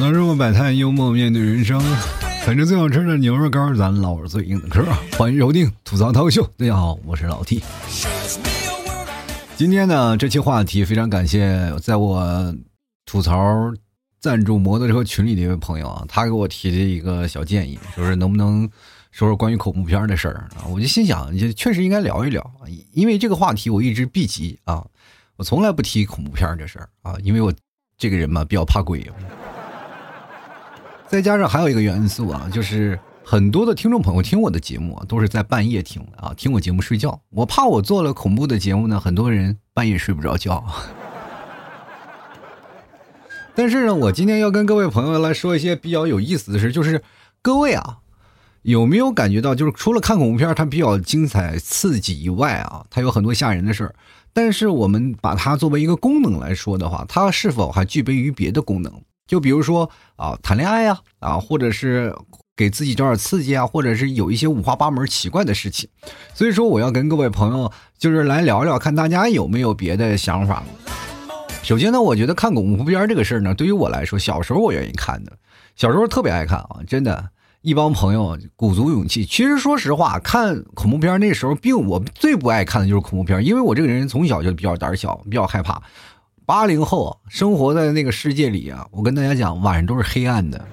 那如果百态幽默面对人生，反正最好吃的牛肉干，咱唠着最硬的嗑。欢迎收听吐槽涛秀，大家好，我是老 T。今天呢，这期话题非常感谢在我吐槽赞助摩托车群里的一位朋友啊，他给我提的一个小建议，就是能不能说说关于恐怖片的事儿啊？我就心想，就确实应该聊一聊，因为这个话题我一直避忌啊，我从来不提恐怖片这事儿啊，因为我这个人嘛比较怕鬼。再加上还有一个元素啊，就是很多的听众朋友听我的节目啊，都是在半夜听的啊，听我节目睡觉。我怕我做了恐怖的节目呢，很多人半夜睡不着觉。但是呢，我今天要跟各位朋友来说一些比较有意思的事，就是各位啊，有没有感觉到，就是除了看恐怖片它比较精彩刺激以外啊，它有很多吓人的事儿。但是我们把它作为一个功能来说的话，它是否还具备于别的功能？就比如说啊，谈恋爱呀，啊，或者是给自己找点刺激啊，或者是有一些五花八门奇怪的事情。所以说，我要跟各位朋友就是来聊聊，看大家有没有别的想法。首先呢，我觉得看恐怖片这个事儿呢，对于我来说，小时候我愿意看的，小时候特别爱看啊，真的，一帮朋友鼓足勇气。其实说实话，看恐怖片那时候，并我最不爱看的就是恐怖片，因为我这个人从小就比较胆小，比较害怕。八零后生活在那个世界里啊，我跟大家讲，晚上都是黑暗的，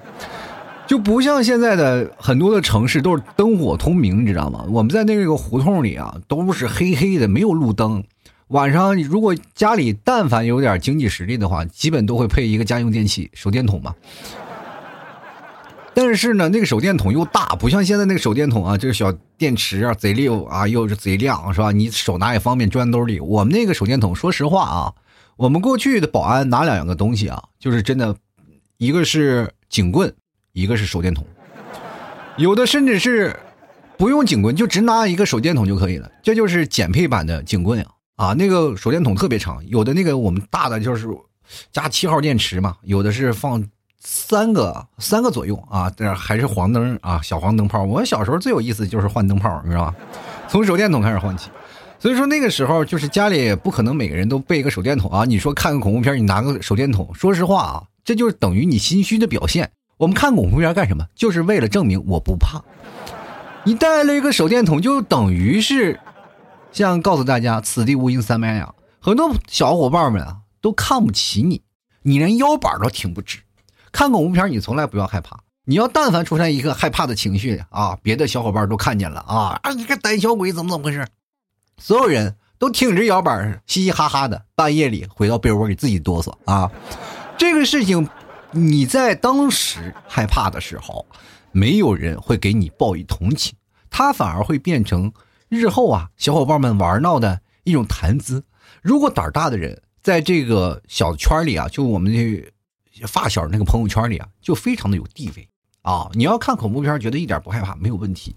就不像现在的很多的城市都是灯火通明，你知道吗？我们在那个胡同里啊，都是黑黑的，没有路灯。晚上如果家里但凡有点经济实力的话，基本都会配一个家用电器手电筒嘛。但是呢，那个手电筒又大，不像现在那个手电筒啊，就是小电池啊，贼溜啊，又是贼亮，是吧？你手拿也方便，装兜里。我们那个手电筒，说实话啊。我们过去的保安拿两个东西啊，就是真的，一个是警棍，一个是手电筒，有的甚至是不用警棍，就只拿一个手电筒就可以了。这就是减配版的警棍啊！啊，那个手电筒特别长，有的那个我们大的就是加七号电池嘛，有的是放三个三个左右啊，这还是黄灯啊，小黄灯泡。我小时候最有意思就是换灯泡，你知道吧？从手电筒开始换起。所以说那个时候就是家里不可能每个人都备一个手电筒啊！你说看个恐怖片，你拿个手电筒，说实话啊，这就是等于你心虚的表现。我们看恐怖片干什么？就是为了证明我不怕。你带了一个手电筒，就等于是像告诉大家此地无银三百两。很多小伙伴们啊都看不起你，你连腰板都挺不直。看恐怖片你从来不要害怕，你要但凡出现一个害怕的情绪啊，别的小伙伴都看见了啊啊！你个胆小鬼，怎么怎么回事？所有人都挺直腰板，嘻嘻哈哈的，半夜里回到被窝里自己哆嗦啊！这个事情，你在当时害怕的时候，没有人会给你报以同情，他反而会变成日后啊小伙伴们玩闹的一种谈资。如果胆大的人在这个小圈里啊，就我们这发小那个朋友圈里啊，就非常的有地位啊！你要看恐怖片，觉得一点不害怕，没有问题。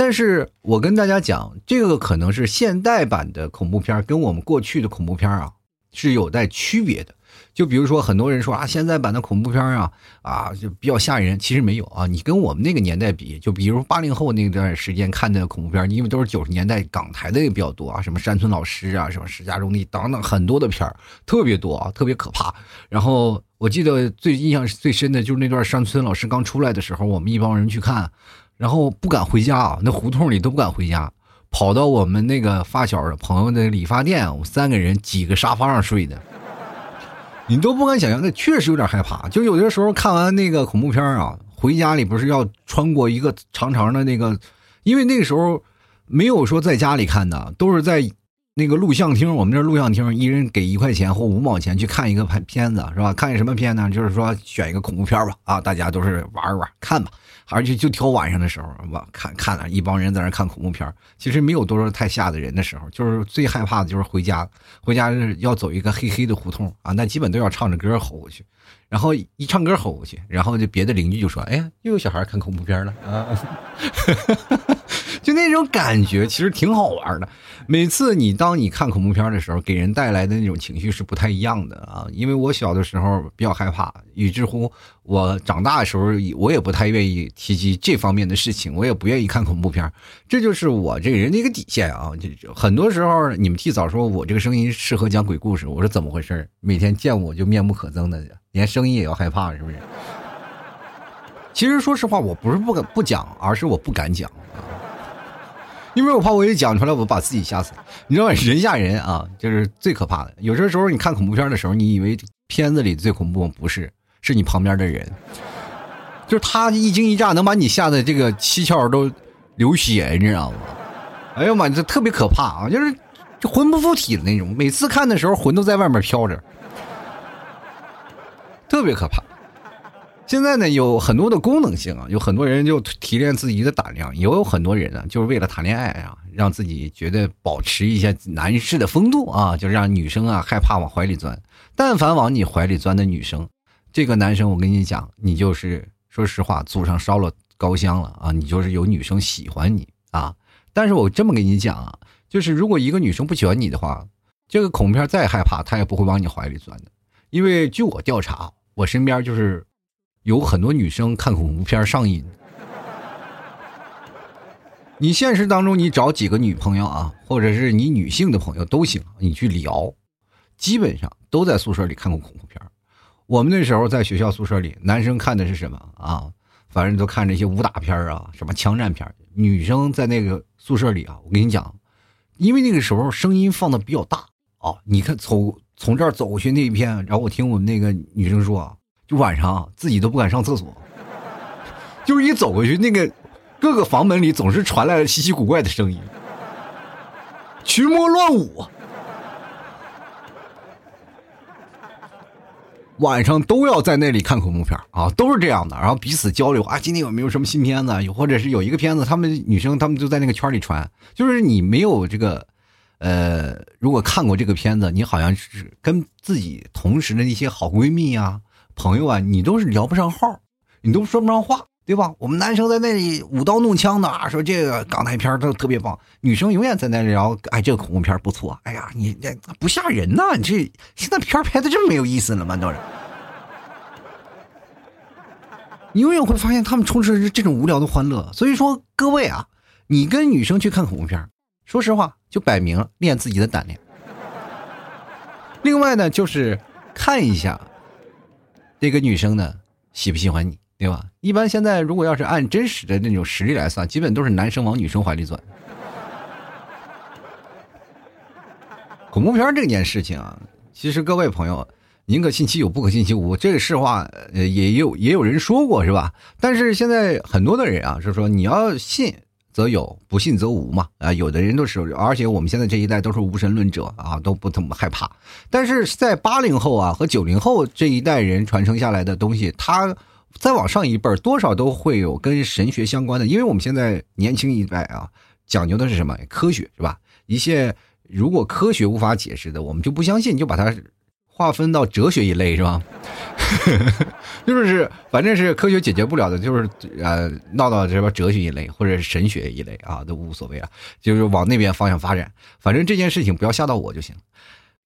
但是我跟大家讲，这个可能是现代版的恐怖片，跟我们过去的恐怖片啊是有待区别的。就比如说，很多人说啊，现在版的恐怖片啊啊就比较吓人，其实没有啊。你跟我们那个年代比，就比如八零后那段时间看的恐怖片，因为都是九十年代港台的也比较多啊，什么山村老师啊，什么石家庄的等等很多的片儿特别多啊，特别可怕。然后我记得最印象最深的就是那段山村老师刚出来的时候，我们一帮人去看。然后不敢回家啊，那胡同里都不敢回家，跑到我们那个发小的朋友的理发店，我们三个人挤个沙发上睡的，你都不敢想象，那确实有点害怕。就有的时候看完那个恐怖片啊，回家里不是要穿过一个长长的那个，因为那个时候没有说在家里看的，都是在。那个录像厅，我们这录像厅，一人给一块钱或五毛钱去看一个片片子，是吧？看什么片呢？就是说选一个恐怖片吧，啊，大家都是玩玩看吧，而且就挑晚上的时候，吧，看看了一帮人在那看恐怖片。其实没有多少太吓的人的时候，就是最害怕的就是回家，回家要走一个黑黑的胡同啊，那基本都要唱着歌吼过去，然后一唱歌吼过去，然后就别的邻居就说：“哎呀，又有小孩看恐怖片了啊！” 就那种感觉，其实挺好玩的。每次你当你看恐怖片的时候，给人带来的那种情绪是不太一样的啊。因为我小的时候比较害怕，以至乎我长大的时候，我也不太愿意提及这方面的事情，我也不愿意看恐怖片。这就是我这个人的一个底线啊。就很多时候，你们提早说我这个声音适合讲鬼故事，我说怎么回事？每天见我就面目可憎的，连声音也要害怕，是不是？其实说实话，我不是不敢不讲，而是我不敢讲，因为我怕我一讲出来，我把自己吓死。你知道人吓人啊，就是最可怕的。有些时候你看恐怖片的时候，你以为片子里最恐怖，不是，是你旁边的人，就是他一惊一乍，能把你吓得这个七窍都流血，你知道吗？哎呦妈，这特别可怕啊，就是魂不附体的那种。每次看的时候，魂都在外面飘着，特别可怕。现在呢，有很多的功能性啊，有很多人就提炼自己的胆量，也有很多人呢，就是为了谈恋爱啊，让自己觉得保持一下男士的风度啊，就让女生啊害怕往怀里钻。但凡往你怀里钻的女生，这个男生我跟你讲，你就是说实话，祖上烧了高香了啊，你就是有女生喜欢你啊。但是我这么跟你讲啊，就是如果一个女生不喜欢你的话，这个恐怖片再害怕，她也不会往你怀里钻的，因为据我调查，我身边就是。有很多女生看恐怖片上瘾。你现实当中，你找几个女朋友啊，或者是你女性的朋友都行，你去聊，基本上都在宿舍里看过恐怖片。我们那时候在学校宿舍里，男生看的是什么啊？反正都看这些武打片啊，什么枪战片。女生在那个宿舍里啊，我跟你讲，因为那个时候声音放的比较大啊。你看，从从这儿走过去那一片，然后我听我们那个女生说啊。就晚上自己都不敢上厕所，就是一走过去，那个各个房门里总是传来了稀奇古怪的声音，群魔乱舞，晚上都要在那里看恐怖片啊，都是这样的，然后彼此交流。啊，今天有没有什么新片子？有或者是有一个片子，他们女生他们就在那个圈里传，就是你没有这个，呃，如果看过这个片子，你好像是跟自己同时的那些好闺蜜呀。朋友啊，你都是聊不上号，你都说不上话，对吧？我们男生在那里舞刀弄枪的啊，说这个港台片都特别棒，女生永远在那里聊，哎，这个恐怖片不错，哎呀，你这不吓人呐？你这现在片拍的这么没有意思了吗？都是，你永远会发现他们充斥着这种无聊的欢乐。所以说，各位啊，你跟女生去看恐怖片，说实话，就摆明练自己的胆量。另外呢，就是看一下。这个女生呢，喜不喜欢你，对吧？一般现在如果要是按真实的那种实力来算，基本都是男生往女生怀里钻。恐怖片这件事情啊，其实各位朋友，宁可信其有，不可信其无，这个实话，呃，也有也有人说过，是吧？但是现在很多的人啊，是说你要信。则有，不信则无嘛。啊，有的人都是，而且我们现在这一代都是无神论者啊，都不怎么害怕。但是在八零后啊和九零后这一代人传承下来的东西，他再往上一辈儿，多少都会有跟神学相关的。因为我们现在年轻一代啊，讲究的是什么？科学是吧？一些如果科学无法解释的，我们就不相信，就把它。划分到哲学一类是吧？就是反正是科学解决不了的，就是呃闹到什么哲学一类或者是神学一类啊，都无所谓啊，就是往那边方向发展。反正这件事情不要吓到我就行。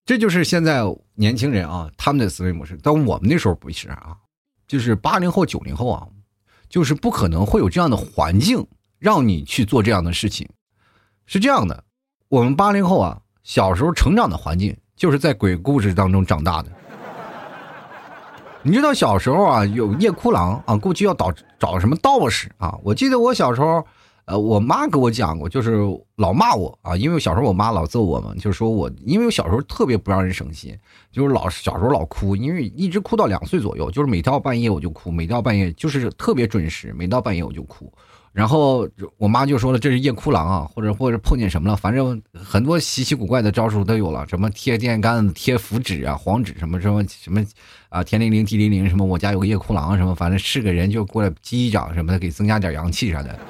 这就是现在年轻人啊他们的思维模式，但我们那时候不是啊，就是八零后九零后啊，就是不可能会有这样的环境让你去做这样的事情。是这样的，我们八零后啊小时候成长的环境。就是在鬼故事当中长大的，你知道小时候啊，有夜哭郎啊，过去要找找什么道士啊。我记得我小时候，呃，我妈给我讲过，就是老骂我啊，因为小时候我妈老揍我嘛，就是说我，因为我小时候特别不让人省心，就是老小时候老哭，因为一直哭到两岁左右，就是每到半夜我就哭，每到半夜就是特别准时，每到半夜我就哭。然后我妈就说了，这是夜哭狼啊，或者或者碰见什么了，反正很多稀奇古怪的招数都有了，什么贴电线杆子、贴符纸啊、黄纸什么什么什么啊，天灵灵地灵灵什么，我家有个夜哭狼什么，反正是个人就过来击一掌什么的，给增加点阳气啥的。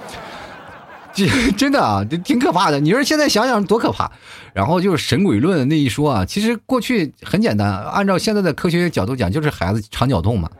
这真的啊，这挺可怕的。你说现在想想多可怕。然后就是神鬼论那一说啊，其实过去很简单，按照现在的科学角度讲，就是孩子肠绞痛嘛。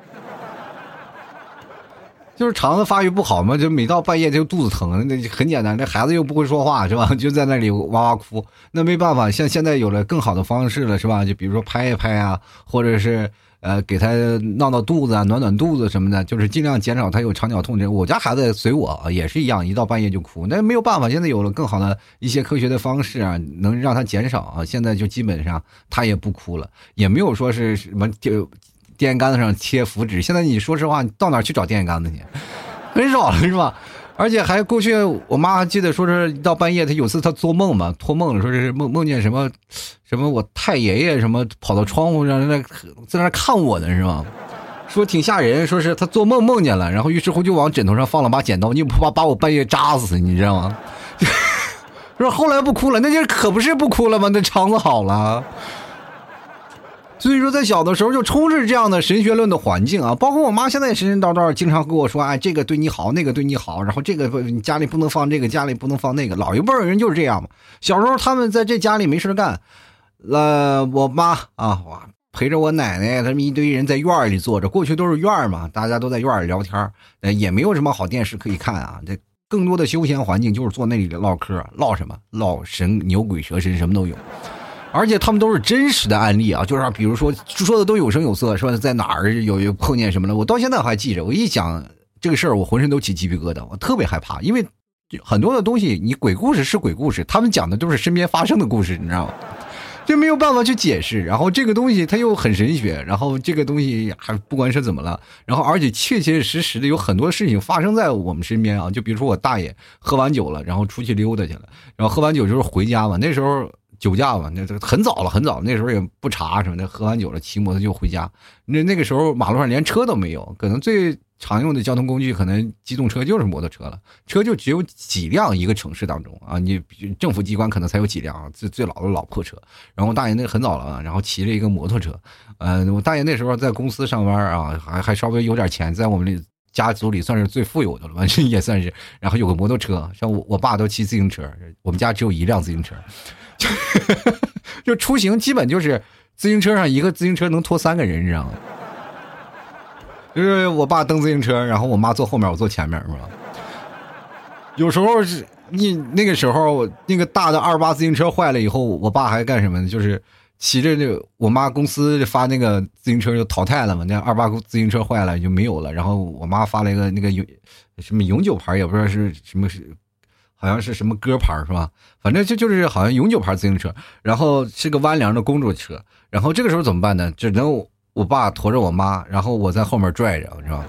就是肠子发育不好嘛，就每到半夜就肚子疼，那很简单。这孩子又不会说话，是吧？就在那里哇哇哭。那没办法，像现在有了更好的方式了，是吧？就比如说拍一拍啊，或者是呃给他闹闹肚子啊，暖暖肚子什么的，就是尽量减少他有肠绞痛。这我家孩子随我也是一样，一到半夜就哭。那没有办法，现在有了更好的一些科学的方式啊，能让他减少啊。现在就基本上他也不哭了，也没有说是什么就。电线杆子上贴符纸，现在你说实话，你到哪去找电线杆子去？很少了是吧？而且还过去，我妈记得说是到半夜，她有次她做梦嘛，托梦说是梦梦见什么，什么我太爷爷什么跑到窗户上那在那看我呢是吧？说挺吓人，说是她做梦梦见了，然后于是乎就往枕头上放了把剪刀，你不怕把我半夜扎死，你知道吗？说后来不哭了，那就可不是不哭了吗？那肠子好了。所以说，在小的时候就充斥这样的神学论的环境啊，包括我妈现在神神叨叨，经常跟我说：“哎，这个对你好，那个对你好，然后这个你家里不能放这个，家里不能放那个。”老一辈人就是这样嘛。小时候他们在这家里没事干，呃，我妈啊，哇，陪着我奶奶，他们一堆人在院里坐着。过去都是院嘛，大家都在院里聊天，呃，也没有什么好电视可以看啊。这更多的休闲环境就是坐那里唠嗑，唠什么？唠神、牛鬼蛇神，什么都有。而且他们都是真实的案例啊，就是比如说说的都有声有色，说在哪儿有有碰见什么了，我到现在还记着。我一讲这个事儿，我浑身都起鸡皮疙瘩，我特别害怕，因为很多的东西，你鬼故事是鬼故事，他们讲的都是身边发生的故事，你知道吗？就没有办法去解释。然后这个东西它又很神学，然后这个东西还不管是怎么了，然后而且确确实实的有很多事情发生在我们身边啊。就比如说我大爷喝完酒了，然后出去溜达去了，然后喝完酒就是回家嘛，那时候。酒驾嘛，那这很早了，很早，那时候也不查什么的，喝完酒了骑摩托就回家。那那个时候马路上连车都没有，可能最常用的交通工具可能机动车就是摩托车了，车就只有几辆一个城市当中啊，你政府机关可能才有几辆最最老的老破车。然后大爷那很早了，然后骑了一个摩托车，呃，我大爷那时候在公司上班啊，还还稍微有点钱，在我们家族里算是最富有的了吧，这 也算是。然后有个摩托车，像我我爸都骑自行车，我们家只有一辆自行车。就 就出行基本就是自行车上一个自行车能拖三个人，你知道吗？就是我爸蹬自行车，然后我妈坐后面，我坐前面，是吧？有时候是你那个时候那个大的二八自行车坏了以后，我爸还干什么呢？就是骑着那我妈公司发那个自行车就淘汰了嘛，那二八自行车坏了就没有了，然后我妈发了一个那个永什么永久牌，也不知道是什么是。好像是什么歌牌是吧？反正就就是好像永久牌自行车，然后是个弯梁的公主车。然后这个时候怎么办呢？只能我爸驮着我妈，然后我在后面拽着，是吧？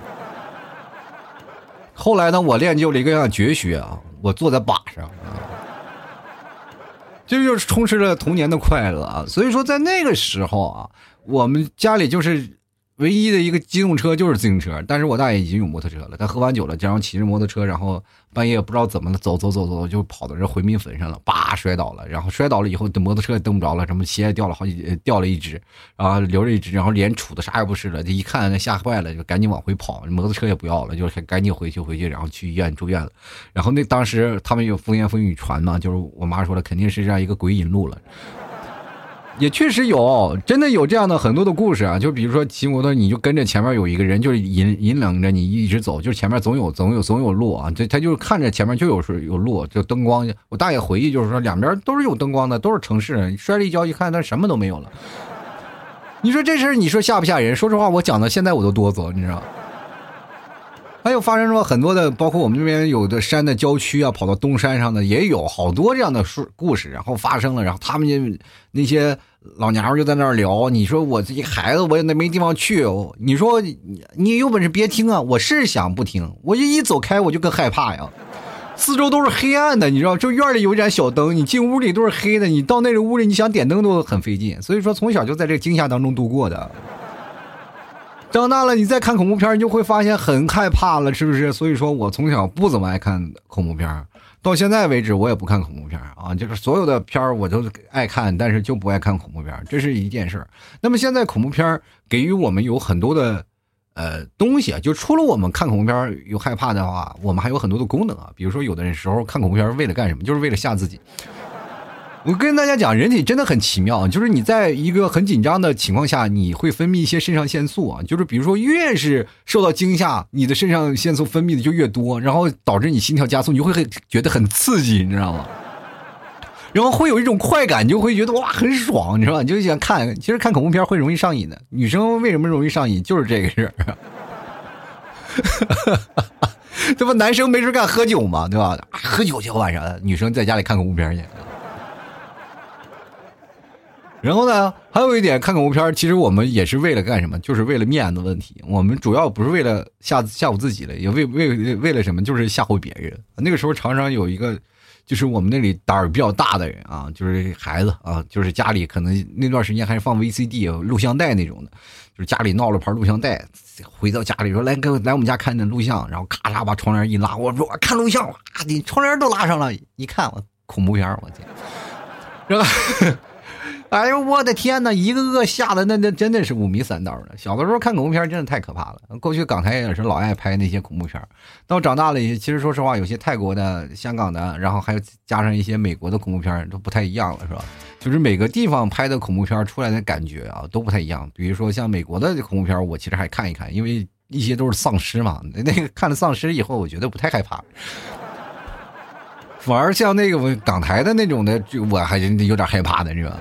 后来呢，我练就了一个样绝学啊，我坐在把上，这就是充斥着童年的快乐啊。所以说，在那个时候啊，我们家里就是唯一的一个机动车就是自行车，但是我大爷已经有摩托车了，他喝完酒了，然后骑着摩托车，然后。半夜不知道怎么了，走走走走，就跑到这回民坟上了，叭摔倒了，然后摔倒了以后，摩托车也蹬不着了，什么鞋也掉了好几，掉了一只，啊，留着一只，然后脸杵的啥也不是了，这一看吓坏了，就赶紧往回跑，摩托车也不要了，就是赶紧回去回去，然后去医院住院了，然后那当时他们有风言风语传嘛，就是我妈说了，肯定是这样一个鬼引路了。也确实有，真的有这样的很多的故事啊，就比如说骑摩托，你就跟着前面有一个人，就是引引领着你一直走，就是前面总有总有总有路啊，这他就是看着前面就有是有路，就灯光。我大爷回忆就是说，两边都是有灯光的，都是城市。摔了一跤，一看他什么都没有了。你说这事你说吓不吓人？说实话，我讲到现在我都哆嗦，你知道。还有发生过很多的，包括我们这边有的山的郊区啊，跑到东山上的也有好多这样的故故事，然后发生了，然后他们就那些老娘们就在那儿聊。你说我这孩子我也没地方去，你说你有本事别听啊！我是想不听，我就一走开我就更害怕呀。四周都是黑暗的，你知道，就院里有一盏小灯，你进屋里都是黑的，你到那个屋里你想点灯都很费劲。所以说从小就在这个惊吓当中度过的。长大了，你再看恐怖片，你就会发现很害怕了，是不是？所以说我从小不怎么爱看恐怖片，到现在为止我也不看恐怖片啊，就是所有的片我都爱看，但是就不爱看恐怖片，这是一件事儿。那么现在恐怖片给予我们有很多的呃东西啊，就除了我们看恐怖片有害怕的话，我们还有很多的功能啊，比如说有的人时候看恐怖片为了干什么，就是为了吓自己。我跟大家讲，人体真的很奇妙，就是你在一个很紧张的情况下，你会分泌一些肾上腺素啊，就是比如说越是受到惊吓，你的肾上腺素分泌的就越多，然后导致你心跳加速，你就会很觉得很刺激，你知道吗？然后会有一种快感，你就会觉得哇很爽，你知道吧？你就想看，其实看恐怖片会容易上瘾的。女生为什么容易上瘾？就是这个事儿，这不男生没事干喝酒嘛，对吧？喝酒去晚上，女生在家里看恐怖片去。然后呢，还有一点看恐怖片，其实我们也是为了干什么？就是为了面子问题。我们主要不是为了吓吓唬自己了，也为为为了什么？就是吓唬别人。那个时候常常有一个，就是我们那里胆儿比较大的人啊，就是孩子啊，就是家里可能那段时间还是放 VCD 录像带那种的，就是家里闹了盘录像带，回到家里说来跟来我们家看点录像，然后咔嚓把窗帘一拉，我说看录像，哇，你窗帘都拉上了，一看我恐怖片，我天，是吧？哎呦我的天哪！一个个吓得那那真的是五迷三道的。小的时候看恐怖片真的太可怕了。过去港台也是老爱拍那些恐怖片到长大了，其实说实话，有些泰国的、香港的，然后还有加上一些美国的恐怖片都不太一样了，是吧？就是每个地方拍的恐怖片出来的感觉啊都不太一样。比如说像美国的恐怖片，我其实还看一看，因为一些都是丧尸嘛。那个看了丧尸以后，我觉得不太害怕。反而像那个港台的那种的，就我还是有点害怕的，是吧？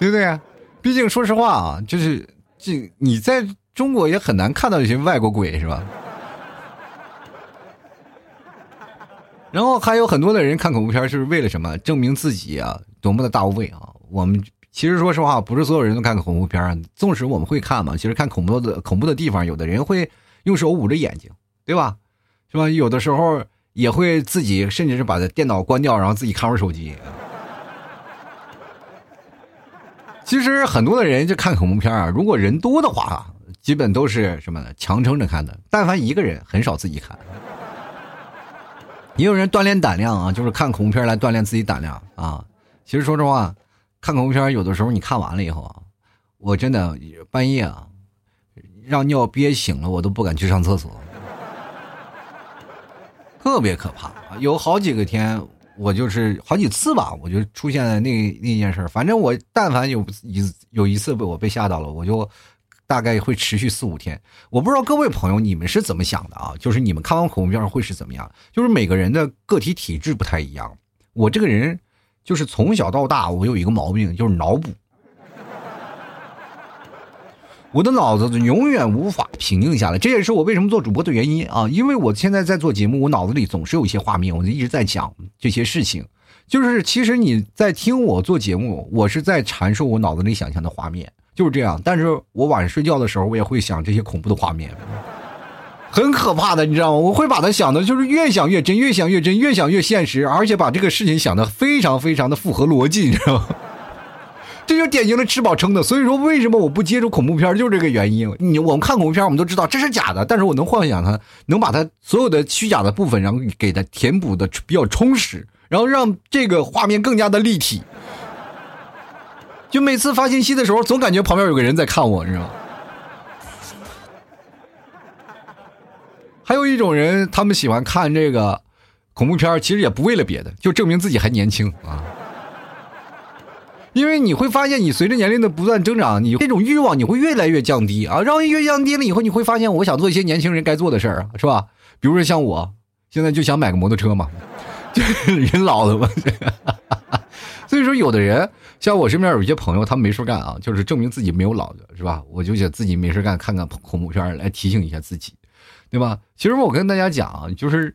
对不对？毕竟说实话啊，就是这你在中国也很难看到一些外国鬼，是吧？然后还有很多的人看恐怖片是为了什么？证明自己啊多么的大无畏啊！我们其实说实话，不是所有人都看恐怖片纵使我们会看嘛，其实看恐怖的恐怖的地方，有的人会用手捂着眼睛，对吧？是吧？有的时候也会自己，甚至是把电脑关掉，然后自己看会儿手机。其实很多的人就看恐怖片啊，如果人多的话，基本都是什么呢？强撑着看的。但凡一个人，很少自己看。也有人锻炼胆量啊，就是看恐怖片来锻炼自己胆量啊。其实说实话，看恐怖片有的时候你看完了以后啊，我真的半夜啊，让尿憋醒了，我都不敢去上厕所，特别可怕。有好几个天。我就是好几次吧，我就出现了那那件事反正我但凡有一有一次被我被吓到了，我就大概会持续四五天。我不知道各位朋友你们是怎么想的啊？就是你们看完恐怖片会是怎么样？就是每个人的个体体质不太一样。我这个人就是从小到大，我有一个毛病，就是脑补。我的脑子永远无法平静下来，这也是我为什么做主播的原因啊！因为我现在在做节目，我脑子里总是有一些画面，我就一直在讲这些事情。就是其实你在听我做节目，我是在阐述我脑子里想象的画面，就是这样。但是我晚上睡觉的时候，我也会想这些恐怖的画面，很可怕的，你知道吗？我会把它想的，就是越想越真，越想越真，越想越现实，而且把这个事情想的非常非常的符合逻辑，你知道吗？这就典型的吃饱撑的，所以说为什么我不接触恐怖片，就是这个原因。你我们看恐怖片，我们都知道这是假的，但是我能幻想它，能把它所有的虚假的部分，然后给它填补的比较充实，然后让这个画面更加的立体。就每次发信息的时候，总感觉旁边有个人在看我，你知道吗？还有一种人，他们喜欢看这个恐怖片，其实也不为了别的，就证明自己还年轻啊。因为你会发现，你随着年龄的不断增长，你这种欲望你会越来越降低啊。然后越降低了以后，你会发现，我想做一些年轻人该做的事儿啊，是吧？比如说像我，现在就想买个摩托车嘛，就是人老了嘛。所以说，有的人像我身边有一些朋友，他们没事干啊，就是证明自己没有老的，是吧？我就想自己没事干，看看恐怖片来提醒一下自己，对吧？其实我跟大家讲啊，就是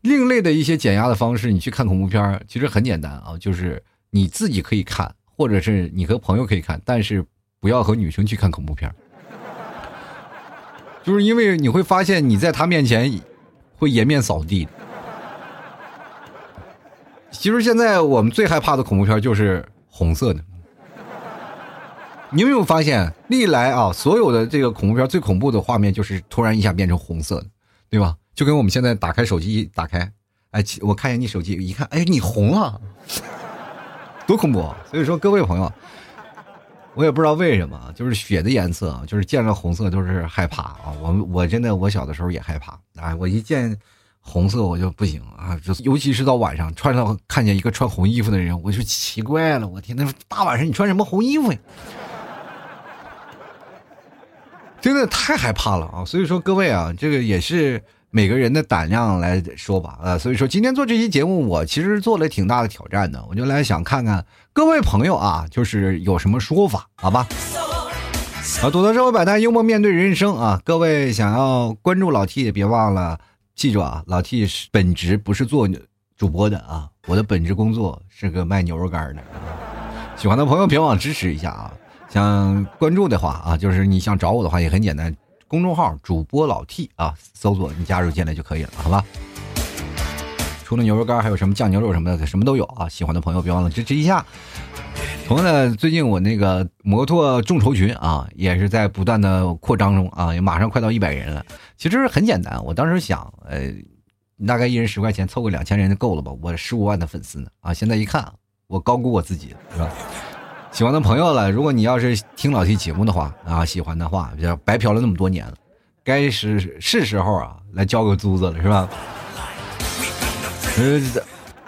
另类的一些减压的方式，你去看恐怖片，其实很简单啊，就是你自己可以看。或者是你和朋友可以看，但是不要和女生去看恐怖片就是因为你会发现你在她面前会颜面扫地。其实现在我们最害怕的恐怖片就是红色的。你有没有发现，历来啊所有的这个恐怖片最恐怖的画面就是突然一下变成红色的，对吧？就跟我们现在打开手机打开，哎，我看一下你手机，一看，哎，你红了。多恐怖！所以说，各位朋友，我也不知道为什么，就是血的颜色，就是见了红色都是害怕啊！我我真的，我小的时候也害怕啊！我一见红色我就不行啊！就尤其是到晚上，穿上看见一个穿红衣服的人，我就奇怪了，我天，那大晚上你穿什么红衣服呀？真的太害怕了啊！所以说，各位啊，这个也是。每个人的胆量来说吧，呃，所以说今天做这期节目，我其实做了挺大的挑战的，我就来想看看各位朋友啊，就是有什么说法，好吧？啊，躲得社会百态，幽默面对人生啊！各位想要关注老 T 也别忘了，记住啊，老 T 是本职不是做主播的啊，我的本职工作是个卖牛肉干的。喜欢的朋友别忘支持一下啊！想关注的话啊，就是你想找我的话也很简单，公众号主播老 T 啊，搜索你加入进来就可以了，好吧？除了牛肉干，还有什么酱牛肉什么的，什么都有啊！喜欢的朋友别忘了支持一下。同样的，最近我那个摩托众筹群啊，也是在不断的扩张中啊，也马上快到一百人了。其实很简单，我当时想，呃，大概一人十块钱，凑个两千人就够了吧？我十五万的粉丝呢啊！现在一看，我高估我自己了，是吧？喜欢的朋友了，如果你要是听老 T 节目的话啊，喜欢的话，白嫖了那么多年了，该是是时候啊，来交个租子了，是吧？呃，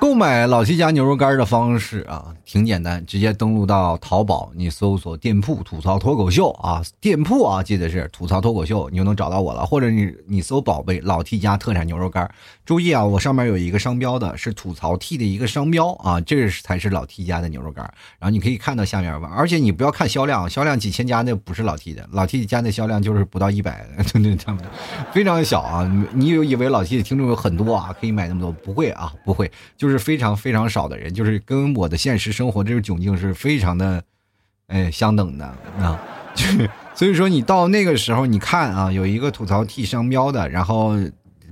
购买老 T 家牛肉干的方式啊。挺简单，直接登录到淘宝，你搜索店铺“吐槽脱口秀”啊，店铺啊，记得是“吐槽脱口秀”，你就能找到我了。或者你你搜“宝贝老 T 家特产牛肉干”，注意啊，我上面有一个商标的，是吐槽 T 的一个商标啊，这个才是老 T 家的牛肉干。然后你可以看到下面吧，而且你不要看销量，销量几千家那不是老 T 的，老 T 家的销量就是不到一百，对对，差不多，非常小啊。你有以为老 T 的听众有很多啊，可以买那么多？不会啊，不会，就是非常非常少的人，就是跟我的现实。生活这个窘境是非常的，哎，相等的啊，就 是所以说你到那个时候，你看啊，有一个吐槽 T 商标的，然后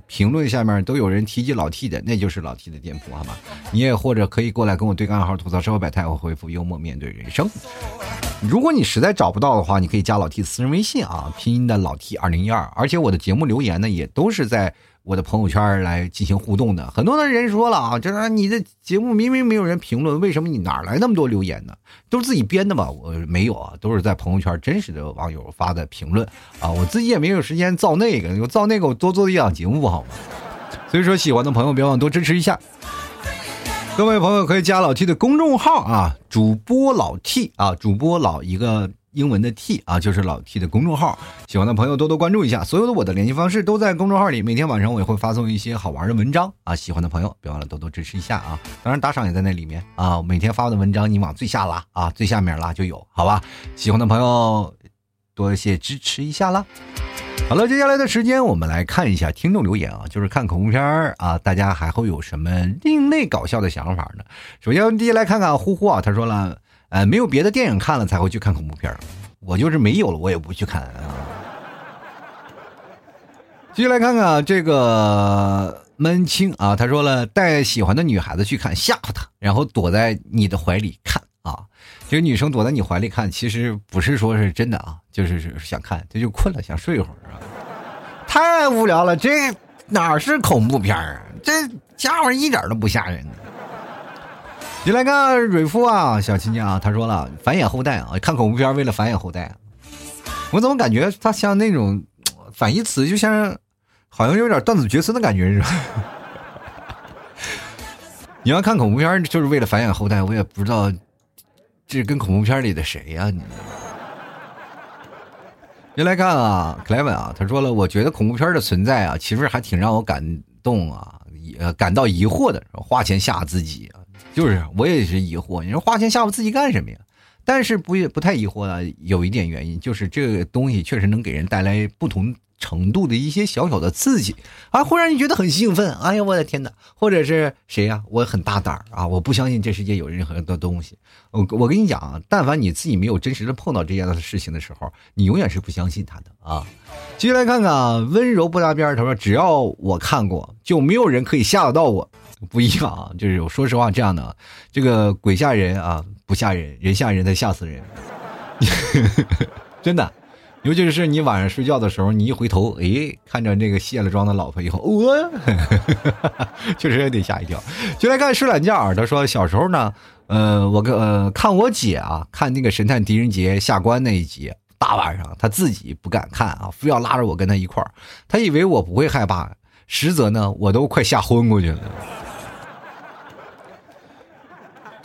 评论下面都有人提及老 T 的，那就是老 T 的店铺，好吗？你也或者可以过来跟我对个暗号吐槽生活百态，我回复幽默面对人生。如果你实在找不到的话，你可以加老 T 私人微信啊，拼音的老 T 二零一二，而且我的节目留言呢，也都是在。我的朋友圈来进行互动的，很多的人说了啊，就是你的节目明明没有人评论，为什么你哪来那么多留言呢？都是自己编的吧？我没有啊，都是在朋友圈真实的网友发的评论啊，我自己也没有时间造那个，我造那个我多做一档节目不好吗？所以说，喜欢的朋友别忘多支持一下。各位朋友可以加老 T 的公众号啊，主播老 T 啊，主播老一个。英文的 T 啊，就是老 T 的公众号，喜欢的朋友多多关注一下。所有的我的联系方式都在公众号里，每天晚上我也会发送一些好玩的文章啊，喜欢的朋友别忘了多多支持一下啊。当然打赏也在那里面啊，每天发的文章你往最下拉啊，最下面拉就有，好吧？喜欢的朋友多谢支持一下啦。好了，接下来的时间我们来看一下听众留言啊，就是看恐怖片啊，大家还会有什么另类搞笑的想法呢？首先第一来看看呼呼啊，他说了。哎，没有别的电影看了才会去看恐怖片我就是没有了，我也不去看啊。继续来看看这个闷青啊，他说了，带喜欢的女孩子去看，吓唬她，然后躲在你的怀里看啊。这个女生躲在你怀里看，其实不是说是真的啊，就是想看，这就困了，想睡一会儿啊。太无聊了，这哪是恐怖片啊？这家伙一点都不吓人。你来看蕊夫啊，小青青啊，他说了繁衍后代啊，看恐怖片为了繁衍后代。我怎么感觉他像那种反义词，就像好像有点断子绝孙的感觉是吧？你要看恐怖片就是为了繁衍后代，我也不知道这跟恐怖片里的谁呀？你。你来看啊，克莱文啊，他说了，我觉得恐怖片的存在啊，其实还挺让我感动啊，呃，感到疑惑的，花钱吓自己啊。就是我也是疑惑，你说花钱吓唬自己干什么呀？但是不也不太疑惑的，有一点原因，就是这个东西确实能给人带来不同程度的一些小小的刺激啊，会让你觉得很兴奋。哎呀，我的天哪！或者是谁呀？我很大胆啊，我不相信这世界有任何的东西。我我跟你讲啊，但凡你自己没有真实的碰到这样的事情的时候，你永远是不相信他的啊。继续来看看啊，温柔不搭边他说只要我看过，就没有人可以吓得到我。不一样啊，就是我说实话，这样的这个鬼吓人啊，不吓人，人吓人才吓死人，真的。尤其是你晚上睡觉的时候，你一回头，哎，看着那个卸了妆的老婆以后，我 确实也得吓一跳。就来看睡懒觉，他说小时候呢，呃，我跟呃看我姐啊，看那个神探狄仁杰下关那一集，大晚上他自己不敢看啊，非要拉着我跟他一块儿，他以为我不会害怕，实则呢，我都快吓昏过去了。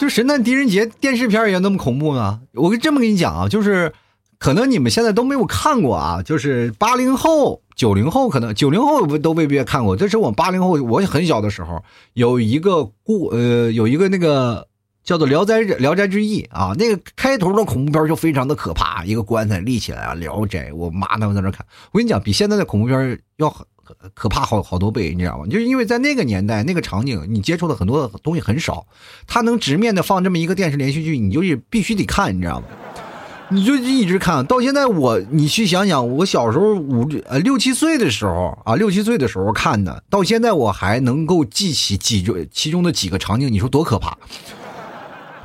就神探狄仁杰电视片也那么恐怖呢？我这么跟你讲啊，就是可能你们现在都没有看过啊，就是八零后、九零后，可能九零后都未必看过。这是我八零后，我很小的时候有一个故呃，有一个那个叫做《聊斋聊斋志异》啊，那个开头的恐怖片就非常的可怕，一个棺材立起来啊，《聊斋》，我妈他们在那看。我跟你讲，比现在的恐怖片要可怕好好多倍，你知道吗？就是因为在那个年代那个场景，你接触的很多东西很少，他能直面的放这么一个电视连续剧，你就是必须得看，你知道吗？你就一直看到现在，我你去想想，我小时候五呃六七岁的时候啊，六七岁的时候看的，到现在我还能够记起几中其中的几个场景，你说多可怕？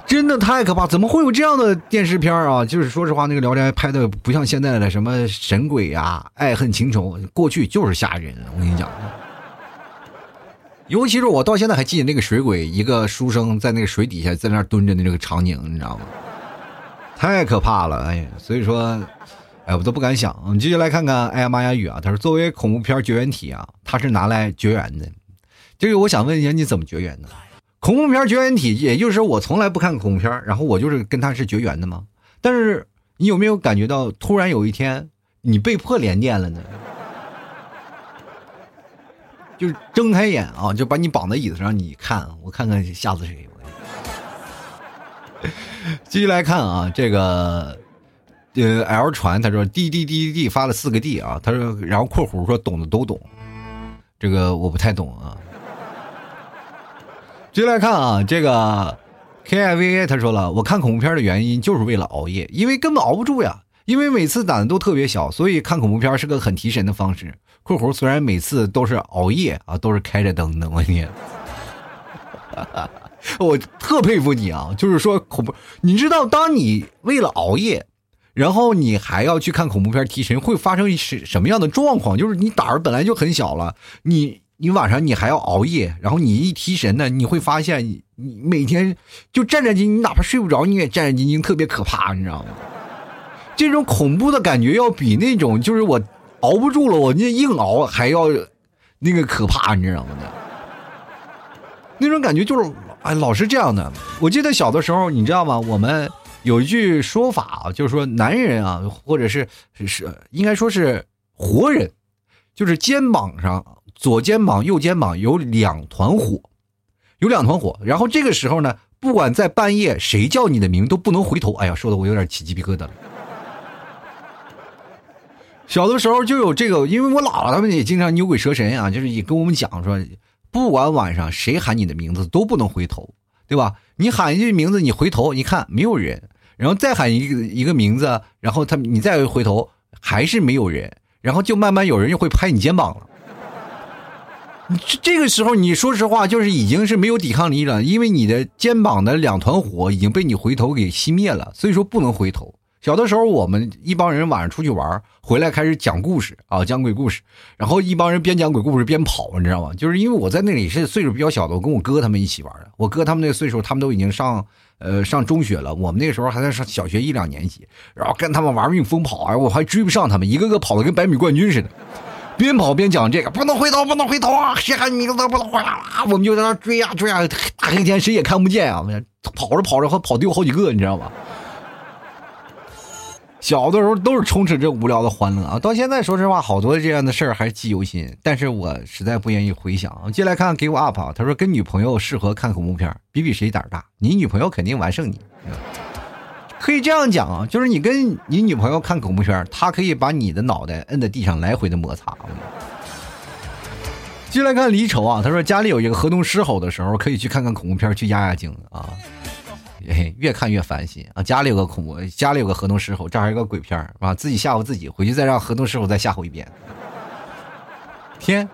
真的太可怕！怎么会有这样的电视片啊？就是说实话，那个《聊斋》拍的不像现在的什么神鬼啊、爱恨情仇，过去就是吓人。我跟你讲，尤其是我到现在还记得那个水鬼，一个书生在那个水底下在那蹲着的那个场景，你知道吗？太可怕了，哎呀，所以说，哎，我都不敢想。我们继续来看看，哎呀妈呀雨啊，他说作为恐怖片绝缘体啊，它是拿来绝缘的。这个我想问一下，你怎么绝缘的？恐怖片绝缘体，也就是说我从来不看恐怖片，然后我就是跟它是绝缘的吗？但是你有没有感觉到，突然有一天你被迫连电了呢？就是睁开眼啊，就把你绑在椅子上，你看，我看看吓死谁。继续来看啊，这个呃，L 传他说 D D D D 发了四个 D 啊，他说然后括弧说懂的都懂，这个我不太懂啊。继续来看啊，这个 K I V A 他说了，我看恐怖片的原因就是为了熬夜，因为根本熬不住呀，因为每次胆子都特别小，所以看恐怖片是个很提神的方式。括弧虽然每次都是熬夜啊，都是开着灯的，我天。我特佩服你啊！就是说恐怖，你知道，当你为了熬夜，然后你还要去看恐怖片提神，会发生什什么样的状况？就是你胆儿本来就很小了，你你晚上你还要熬夜，然后你一提神呢，你会发现你你每天就战战兢兢，哪怕睡不着你也战战兢兢，特别可怕，你知道吗？这种恐怖的感觉要比那种就是我熬不住了，我那硬熬还要那个可怕，你知道吗？那种感觉就是。哎，老是这样的。我记得小的时候，你知道吗？我们有一句说法，就是说男人啊，或者是是应该说是活人，就是肩膀上左肩膀、右肩膀有两团火，有两团火。然后这个时候呢，不管在半夜谁叫你的名都不能回头。哎呀，说的我有点起鸡皮疙瘩了。小的时候就有这个，因为我姥姥他们也经常牛鬼蛇神啊，就是也跟我们讲说。不管晚上谁喊你的名字都不能回头，对吧？你喊一句名字，你回头一看没有人，然后再喊一个一个名字，然后他你再回头还是没有人，然后就慢慢有人又会拍你肩膀了。这这个时候你说实话就是已经是没有抵抗力了，因为你的肩膀的两团火已经被你回头给熄灭了，所以说不能回头。小的时候，我们一帮人晚上出去玩，回来开始讲故事啊，讲鬼故事，然后一帮人边讲鬼故事边跑，你知道吗？就是因为我在那里是岁数比较小的，我跟我哥他们一起玩的。我哥他们那个岁数，他们都已经上呃上中学了，我们那个时候还在上小学一两年级，然后跟他们玩命疯跑啊，我还追不上他们，一个个跑的跟百米冠军似的，边跑边讲这个，不能回头，不能回头啊！谁喊你名字不能回来啊！我们就在那追啊追啊，大黑天谁也看不见啊，跑着跑着还跑丢好几个，你知道吗？小的时候都是充斥着无聊的欢乐啊！到现在说实话，好多这样的事儿还记犹新。但是我实在不愿意回想。接下来看给我 up 啊，他说跟女朋友适合看恐怖片，比比谁胆大。你女朋友肯定完胜你，可以这样讲啊，就是你跟你女朋友看恐怖片，她可以把你的脑袋摁在地上来回的摩擦。进来看离愁啊，他说家里有一个河东狮吼的时候，可以去看看恐怖片，去压压惊啊。越看越烦心啊！家里有个恐怖，家里有个河东狮吼，这还有个鬼片啊？自己吓唬自己，回去再让河东狮吼再吓唬一遍。天，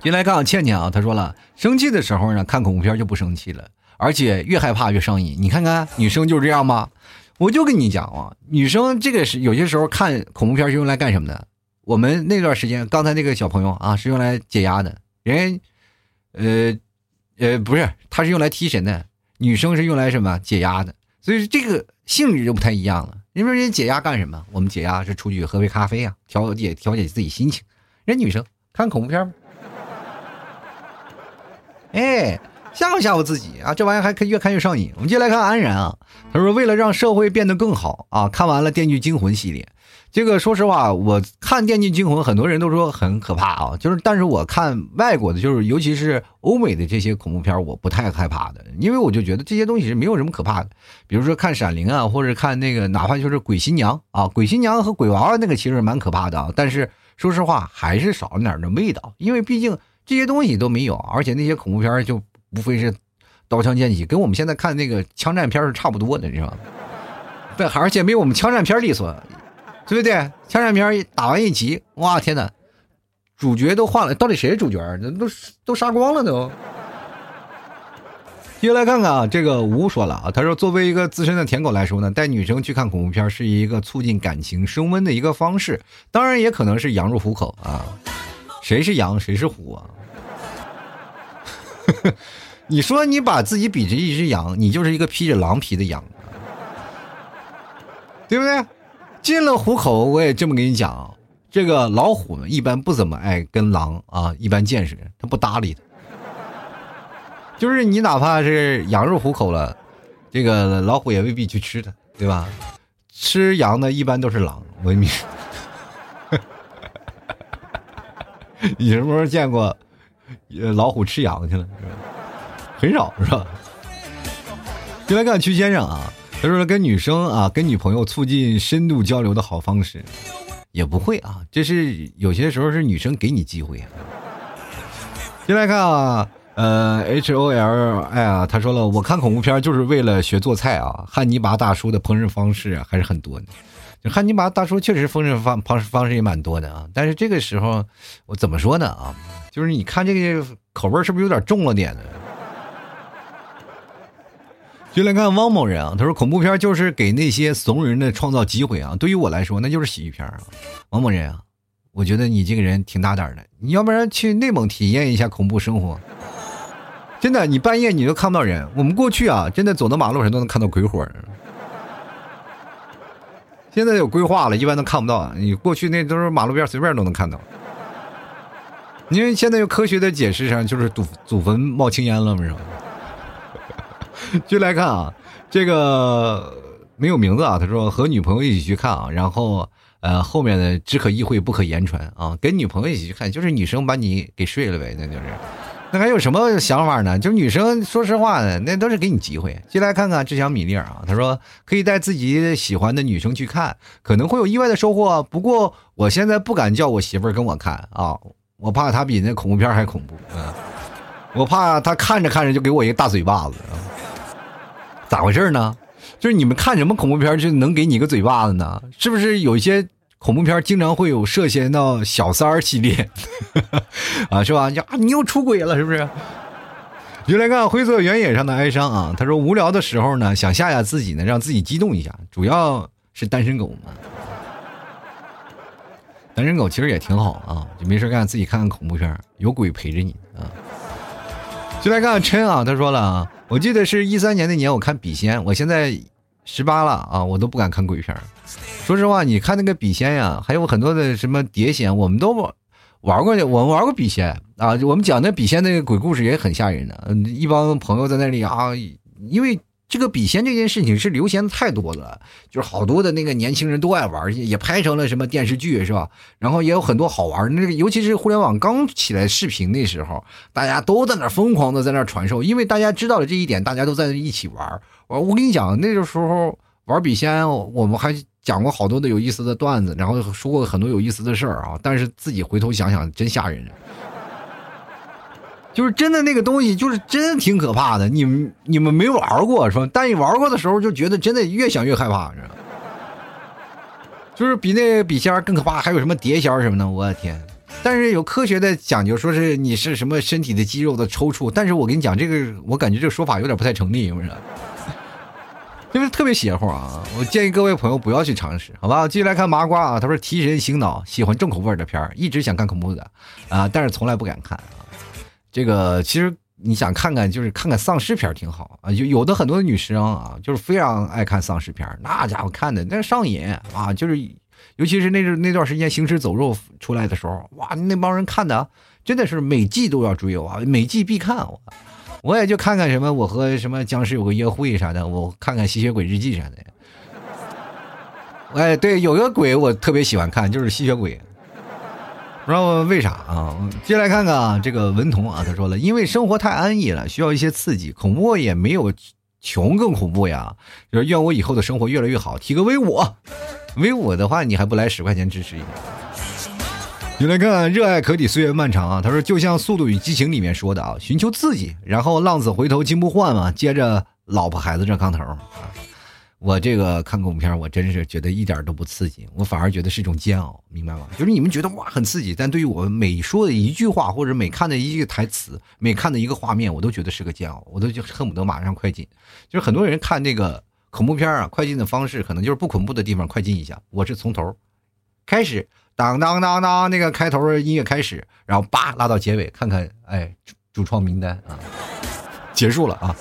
进来看看倩倩啊，她说了，生气的时候呢，看恐怖片就不生气了，而且越害怕越上瘾。你看看女生就是这样吗？我就跟你讲啊，女生这个是有些时候看恐怖片是用来干什么的？我们那段时间，刚才那个小朋友啊，是用来解压的，人，呃，呃，不是，他是用来提神的。女生是用来什么解压的，所以说这个性质就不太一样了。你说人解压干什么？我们解压是出去喝杯咖啡啊，调节调节自己心情。人女生看恐怖片哎，吓唬吓唬自己啊，这玩意儿还可以越看越上瘾。我们接下来看安然啊，他说为了让社会变得更好啊，看完了《电锯惊魂》系列。这个说实话，我看《电锯惊魂》，很多人都说很可怕啊。就是，但是我看外国的，就是尤其是欧美的这些恐怖片，我不太害怕的，因为我就觉得这些东西是没有什么可怕的。比如说看《闪灵》啊，或者看那个，哪怕就是《鬼新娘》啊，《鬼新娘》和《鬼娃娃》那个其实蛮可怕的啊。但是说实话还是少了点的味道，因为毕竟这些东西都没有，而且那些恐怖片就无非是刀枪剑戟，跟我们现在看那个枪战片是差不多的，你知道吗？对，而且没有我们枪战片利索，对不对？枪战片打完一集，哇天哪，主角都换了，到底谁是主角？那都都杀光了都。接下来看看啊，这个吴说了啊，他说作为一个资深的舔狗来说呢，带女生去看恐怖片是一个促进感情升温的一个方式，当然也可能是羊入虎口啊。谁是羊，谁是虎啊？你说你把自己比作一只羊，你就是一个披着狼皮的羊，对不对？进了虎口，我也这么跟你讲，这个老虎呢，一般不怎么爱跟狼啊，一般见识，他不搭理他。就是你哪怕是羊入虎口了，这个老虎也未必去吃它，对吧？吃羊的一般都是狼，文明。你什么时候见过老虎吃羊去了？是吧很少是吧？就来看曲先生啊，他说跟女生啊，跟女朋友促进深度交流的好方式，也不会啊，这是有些时候是女生给你机会。啊就来看啊。呃，H O L，哎呀，他说了，我看恐怖片就是为了学做菜啊。汉尼拔大叔的烹饪方式还是很多的，汉尼拔大叔确实烹饪方方方式也蛮多的啊。但是这个时候，我怎么说呢啊？就是你看这个口味是不是有点重了点呢？就来看汪某人啊，他说恐怖片就是给那些怂人的创造机会啊。对于我来说，那就是喜剧片啊。王某人啊，我觉得你这个人挺大胆的，你要不然去内蒙体验一下恐怖生活。真的，你半夜你都看不到人。我们过去啊，真的走到马路上都能看到鬼火。现在有规划了，一般都看不到。你过去那都是马路边随便都能看到。因为现在有科学的解释上，就是祖祖坟冒青烟了，不是吧？就来看啊，这个没有名字啊。他说和女朋友一起去看啊，然后呃后面的只可意会不可言传啊。跟女朋友一起去看，就是女生把你给睡了呗，那就是。那还有什么想法呢？就女生，说实话呢，那都是给你机会。进来看看志祥米粒啊，他说可以带自己喜欢的女生去看，可能会有意外的收获。不过我现在不敢叫我媳妇儿跟我看啊，我怕他比那恐怖片还恐怖啊，我怕他看着看着就给我一个大嘴巴子啊。咋回事呢？就是你们看什么恐怖片就能给你个嘴巴子呢？是不是有一些？恐怖片经常会有涉嫌到小三儿系列，啊，是吧？啊，你又出轨了，是不是？就来看灰色原野上的哀伤啊。他说无聊的时候呢，想吓吓自己呢，让自己激动一下。主要是单身狗嘛，单身狗其实也挺好啊，就没事干，自己看看恐怖片，有鬼陪着你啊。就来看看琛啊，他说了啊，我记得是一三年那年我看《笔仙》，我现在十八了啊，我都不敢看鬼片。说实话，你看那个笔仙呀，还有很多的什么碟仙，我们都玩过。我们玩过笔仙啊，我们讲那笔仙那个鬼故事也很吓人的。一帮朋友在那里啊，因为这个笔仙这件事情是流行太多了，就是好多的那个年轻人都爱玩，也拍成了什么电视剧是吧？然后也有很多好玩那个，尤其是互联网刚起来视频那时候，大家都在那疯狂的在那传授，因为大家知道了这一点，大家都在一起玩。我我跟你讲，那个时候玩笔仙，我们还。讲过好多的有意思的段子，然后说过很多有意思的事儿啊，但是自己回头想想真吓人，就是真的那个东西就是真的挺可怕的。你们你们没玩过是吧？但你玩过的时候就觉得真的越想越害怕，是吧？就是比那笔仙更可怕，还有什么碟仙什么的，我的天！但是有科学的讲究，说是你是什么身体的肌肉的抽搐，但是我跟你讲这个，我感觉这个说法有点不太成立，不是？因为特别邪乎啊！我建议各位朋友不要去尝试，好吧？继续来看麻瓜啊，他说提神醒脑，喜欢重口味的片儿，一直想看恐怖的啊，但是从来不敢看。这个其实你想看看，就是看看丧尸片挺好啊。有有的很多女生啊，就是非常爱看丧尸片，那家伙看的那上瘾啊，就是尤其是那阵那段时间行尸走肉出来的时候，哇，那帮人看的真的是每季都要追啊，每季必看。我也就看看什么，我和什么僵尸有个约会啥的，我看看吸血鬼日记啥的。哎，对，有个鬼我特别喜欢看，就是吸血鬼，不知道为啥啊。接下来看看啊，这个文童啊，他说了，因为生活太安逸了，需要一些刺激，恐怖也没有穷更恐怖呀。就是愿我以后的生活越来越好，提个威武，威武的话你还不来十块钱支持一下？你来看，热爱可抵岁月漫长啊。他说，就像《速度与激情》里面说的啊，寻求刺激，然后浪子回头金不换嘛，接着老婆孩子热炕头啊。我这个看恐怖片，我真是觉得一点都不刺激，我反而觉得是一种煎熬，明白吗？就是你们觉得哇很刺激，但对于我每说的一句话或者每看的一个台词，每看的一个画面，我都觉得是个煎熬，我都就恨不得马上快进。就是很多人看那个恐怖片啊，快进的方式可能就是不恐怖的地方快进一下，我是从头开始，当当当当，那个开头音乐开始，然后叭拉到结尾，看看哎主创名单啊，结束了啊。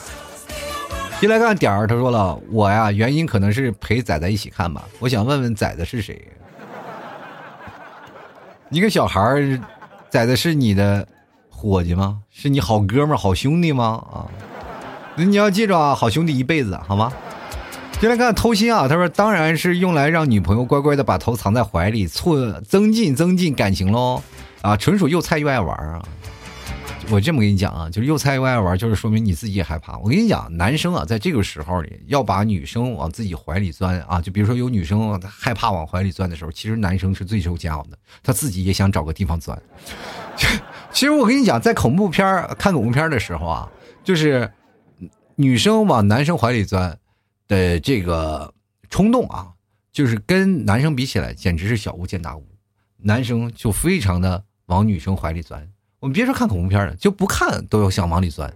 进来看点儿，他说了，我呀，原因可能是陪仔仔一起看吧。我想问问仔仔是谁？一个小孩儿，仔仔是你的伙计吗？是你好哥们儿、好兄弟吗？啊，那你要记住啊，好兄弟一辈子，好吗？进来看偷心啊，他说当然是用来让女朋友乖乖的把头藏在怀里，促增进增进感情喽。啊，纯属又菜又爱玩啊。我这么跟你讲啊，就是又菜又爱玩，就是说明你自己也害怕。我跟你讲，男生啊，在这个时候里要把女生往自己怀里钻啊，就比如说有女生害怕往怀里钻的时候，其实男生是最受煎熬的，他自己也想找个地方钻。其实我跟你讲，在恐怖片看恐怖片的时候啊，就是女生往男生怀里钻的这个冲动啊，就是跟男生比起来，简直是小巫见大巫。男生就非常的往女生怀里钻。我们别说看恐怖片了，就不看都要想往里钻。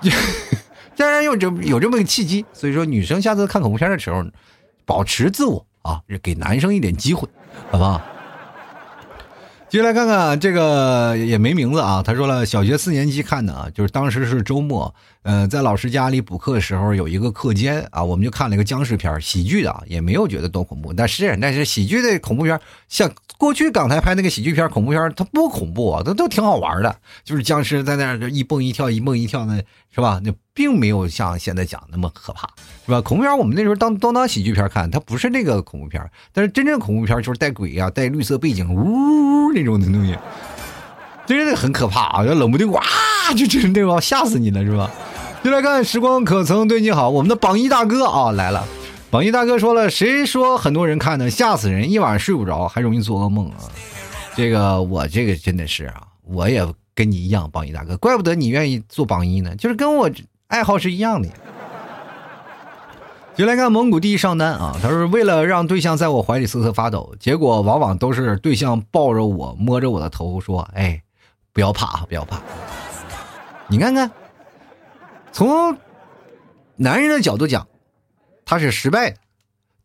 当然有这有这么个契机，所以说女生下次看恐怖片的时候，保持自我啊，给男生一点机会，好不好？接下来看看这个也没名字啊，他说了，小学四年级看的啊，就是当时是周末，呃，在老师家里补课的时候，有一个课间啊，我们就看了一个僵尸片，喜剧的啊，也没有觉得多恐怖，但是但是喜剧的恐怖片像。过去港台拍那个喜剧片、恐怖片，它不恐怖啊，它都挺好玩的，就是僵尸在那儿一蹦一跳、一蹦一跳的，是吧？那并没有像现在讲那么可怕，是吧？恐怖片我们那时候当都当喜剧片看，它不是那个恐怖片，但是真正恐怖片就是带鬼啊、带绿色背景，呜呜那种的东西，真的很可怕啊！要冷不丁哇，就就是那种吓死你了，是吧？就来看时光可曾对你好，我们的榜一大哥啊来了。榜一大哥说了：“谁说很多人看呢？吓死人，一晚上睡不着，还容易做噩梦啊！这个我这个真的是啊，我也跟你一样，榜一大哥，怪不得你愿意做榜一呢，就是跟我爱好是一样的。”就来看蒙古第一上单啊，他说：“为了让对象在我怀里瑟瑟发抖，结果往往都是对象抱着我，摸着我的头说：‘哎，不要怕，不要怕。’你看看，从男人的角度讲。”他是失败的，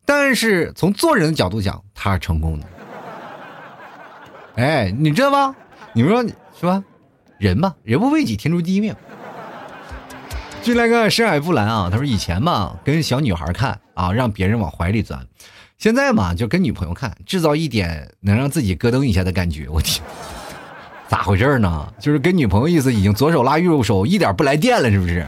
但是从做人的角度讲，他是成功的。哎，你知道吗？你们说是吧？人嘛，人不为己，天诛地灭。进来个深海布兰啊，他说以前嘛，跟小女孩看啊，让别人往怀里钻；现在嘛，就跟女朋友看，制造一点能让自己咯噔一下的感觉。我天，咋回事呢？就是跟女朋友意思已经左手拉右手，一点不来电了，是不是？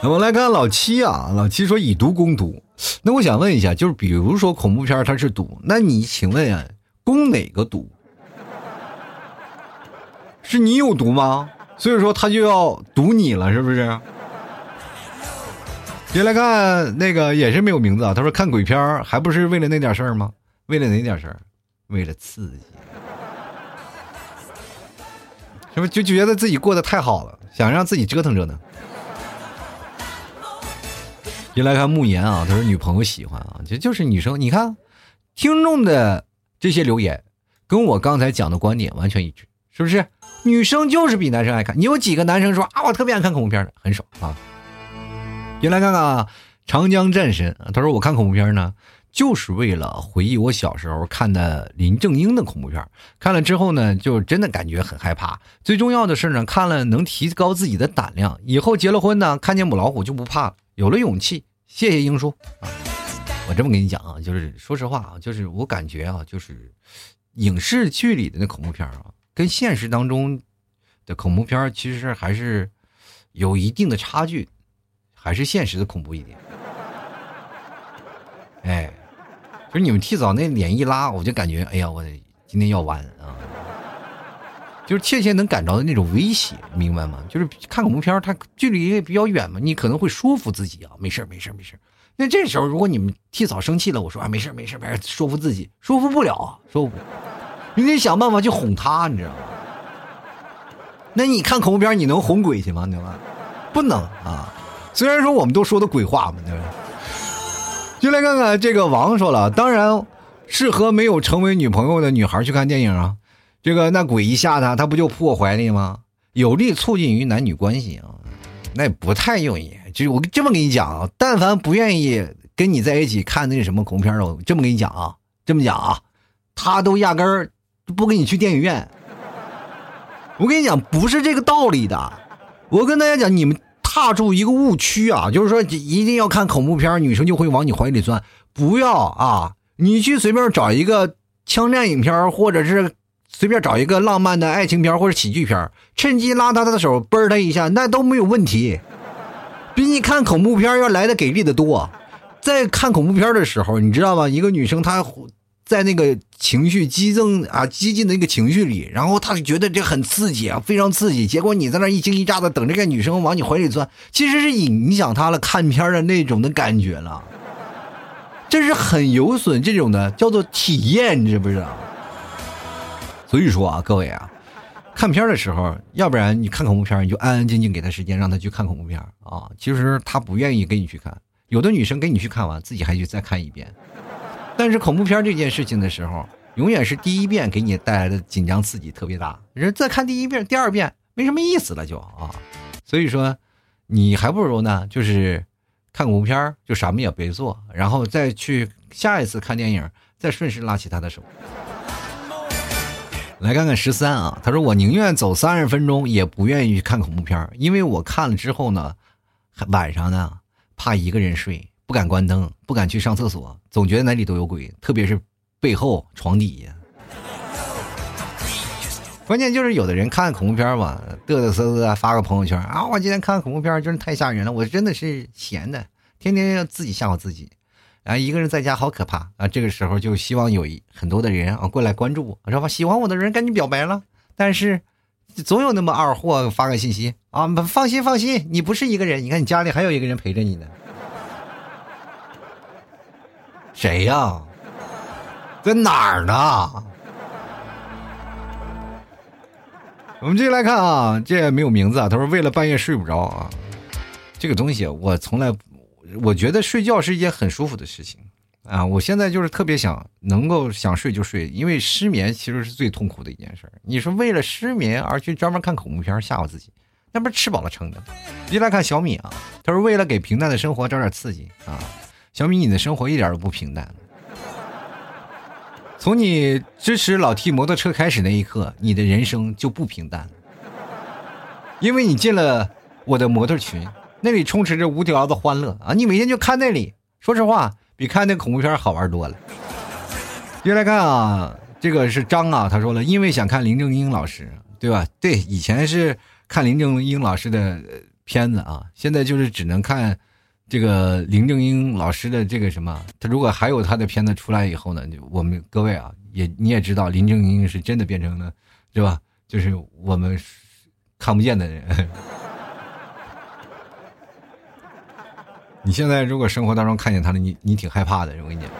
我们来看老七啊，老七说以毒攻毒。那我想问一下，就是比如说恐怖片它是毒，那你请问啊，攻哪个毒？是你有毒吗？所以说他就要毒你了，是不是？接来看那个也是没有名字啊，他说看鬼片还不是为了那点事儿吗？为了哪点事儿？为了刺激，是不是就觉得自己过得太好了，想让自己折腾折腾？先来看慕言啊，他说女朋友喜欢啊，这就是女生。你看，听众的这些留言跟我刚才讲的观点完全一致，是不是？女生就是比男生爱看。你有几个男生说啊，我特别爱看恐怖片的，很少啊。先来看看啊，长江战神，他说我看恐怖片呢，就是为了回忆我小时候看的林正英的恐怖片，看了之后呢，就真的感觉很害怕。最重要的是呢，看了能提高自己的胆量，以后结了婚呢，看见母老虎就不怕了，有了勇气。谢谢英叔啊！我这么跟你讲啊，就是说实话啊，就是我感觉啊，就是影视剧里的那恐怖片啊，跟现实当中的恐怖片其实还是有一定的差距，还是现实的恐怖一点。哎，就是你们提早那脸一拉，我就感觉哎呀，我今天要完啊！就是切切能感着的那种威胁，明白吗？就是看恐怖片，它距离也比较远嘛，你可能会说服自己啊，没事没事没事那这时候，如果你们替嫂生气了，我说啊，没事没事没事，说服自己，说服不了，说服不了，你得想办法去哄她，你知道吗？那你看恐怖片，你能哄鬼去吗？对吧？不能啊。虽然说我们都说的鬼话嘛，对吧？就来看看这个王说了，当然适合没有成为女朋友的女孩去看电影啊。这个那鬼一吓他，他不就扑我怀里吗？有利促进于男女关系啊，那也不太容易。就是我这么跟你讲啊，但凡不愿意跟你在一起看那什么恐怖片的，这么跟你讲啊，这么讲啊，他都压根儿不跟你去电影院。我跟你讲，不是这个道理的。我跟大家讲，你们踏入一个误区啊，就是说一定要看恐怖片，女生就会往你怀里钻。不要啊，你去随便找一个枪战影片，或者是。随便找一个浪漫的爱情片或者喜剧片，趁机拉他的手，啵他一下，那都没有问题，比你看恐怖片要来的给力的多。在看恐怖片的时候，你知道吗？一个女生她在那个情绪激增啊、激进的那个情绪里，然后她就觉得这很刺激啊，非常刺激。结果你在那一惊一乍的等这个女生往你怀里钻，其实是影响她了看片的那种的感觉了，这是很有损这种的叫做体验，你知不知道？所以说啊，各位啊，看片的时候，要不然你看恐怖片，你就安安静静给他时间，让他去看恐怖片啊。其实他不愿意跟你去看，有的女生跟你去看完，自己还去再看一遍。但是恐怖片这件事情的时候，永远是第一遍给你带来的紧张刺激特别大，人再看第一遍、第二遍没什么意思了就啊。所以说，你还不如呢，就是看恐怖片就什么也别做，然后再去下一次看电影，再顺势拉起他的手。来看看十三啊，他说我宁愿走三十分钟，也不愿意去看恐怖片因为我看了之后呢，晚上呢怕一个人睡，不敢关灯，不敢去上厕所，总觉得哪里都有鬼，特别是背后、床底下。关键就是有的人看恐怖片吧，嘚嘚瑟瑟发个朋友圈啊，我今天看恐怖片真是太吓人了，我真的是闲的，天天要自己吓唬自己。啊，一个人在家好可怕啊！这个时候就希望有很多的人啊过来关注我，知道吧？喜欢我的人赶紧表白了。但是，总有那么二货发个信息啊，放心放心，你不是一个人，你看你家里还有一个人陪着你呢。谁呀？在哪儿呢？我们继续来看啊，这没有名字啊。他说为了半夜睡不着啊，这个东西我从来。我觉得睡觉是一件很舒服的事情啊！我现在就是特别想能够想睡就睡，因为失眠其实是最痛苦的一件事。你说为了失眠而去专门看恐怖片吓唬自己，那不是吃饱了撑的？一来看小米啊，他说为了给平淡的生活找点刺激啊。小米，你的生活一点都不平淡。从你支持老 T 摩托车开始那一刻，你的人生就不平淡，因为你进了我的模特群。那里充斥着无条的欢乐啊！你每天就看那里，说实话，比看那恐怖片好玩多了。接来看啊，这个是张啊，他说了，因为想看林正英老师，对吧？对，以前是看林正英老师的片子啊，现在就是只能看这个林正英老师的这个什么。他如果还有他的片子出来以后呢，我们各位啊，也你也知道，林正英是真的变成了，对吧？就是我们看不见的人。你现在如果生活当中看见他了，你你挺害怕的。我跟你讲，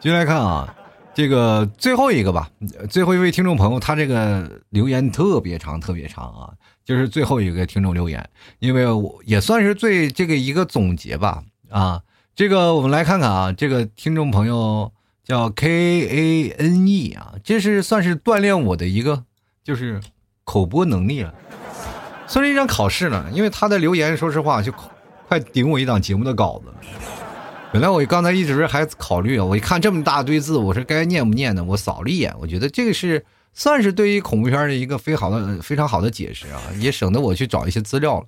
接来看啊，这个最后一个吧，最后一位听众朋友，他这个留言特别长，特别长啊，就是最后一个听众留言，因为我也算是最这个一个总结吧啊。这个我们来看看啊，这个听众朋友叫 K A N E 啊，这是算是锻炼我的一个就是口播能力了。算是一场考试呢，因为他的留言，说实话就快顶我一档节目的稿子。本来我刚才一直还考虑啊，我一看这么大堆字，我说该念不念呢？我扫了一眼，我觉得这个是算是对于恐怖片的一个非常好的、非常好的解释啊，也省得我去找一些资料了。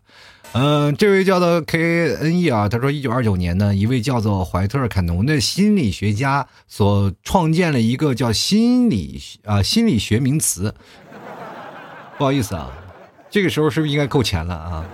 嗯，这位叫做 K N E 啊，他说，一九二九年呢，一位叫做怀特坎农的心理学家所创建了一个叫心理啊心理学名词。不好意思啊。这个时候是不是应该扣钱了啊？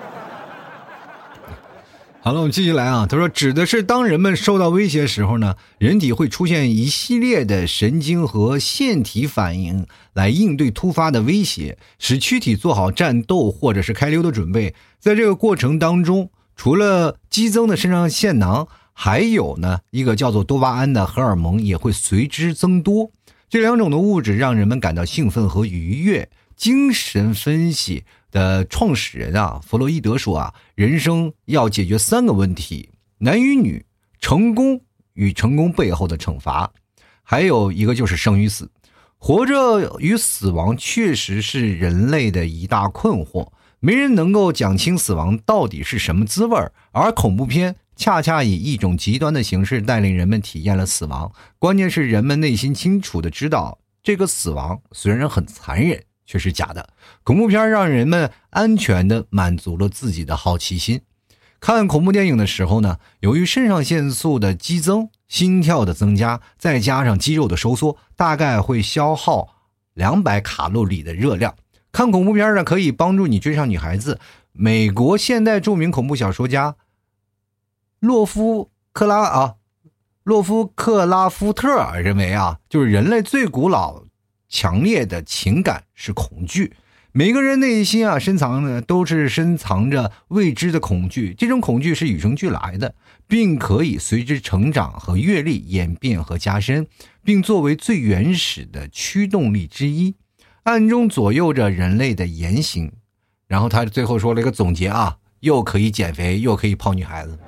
好了，我们继续来啊。他说，指的是当人们受到威胁时候呢，人体会出现一系列的神经和腺体反应来应对突发的威胁，使躯体做好战斗或者是开溜的准备。在这个过程当中，除了激增的肾上腺囊，还有呢一个叫做多巴胺的荷尔蒙也会随之增多。这两种的物质让人们感到兴奋和愉悦。精神分析。的创始人啊，弗洛伊德说啊，人生要解决三个问题：男与女、成功与成功背后的惩罚，还有一个就是生与死。活着与死亡确实是人类的一大困惑，没人能够讲清死亡到底是什么滋味儿。而恐怖片恰恰以一种极端的形式带领人们体验了死亡。关键是人们内心清楚的知道，这个死亡虽然很残忍。却是假的。恐怖片让人们安全的满足了自己的好奇心。看恐怖电影的时候呢，由于肾上腺素的激增、心跳的增加，再加上肌肉的收缩，大概会消耗两百卡路里的热量。看恐怖片呢，可以帮助你追上女孩子。美国现代著名恐怖小说家洛夫克拉啊，洛夫克拉夫特认为啊，就是人类最古老。强烈的情感是恐惧，每个人内心啊深藏的都是深藏着未知的恐惧，这种恐惧是与生俱来的，并可以随之成长和阅历演变和加深，并作为最原始的驱动力之一，暗中左右着人类的言行。然后他最后说了一个总结啊，又可以减肥，又可以泡女孩子。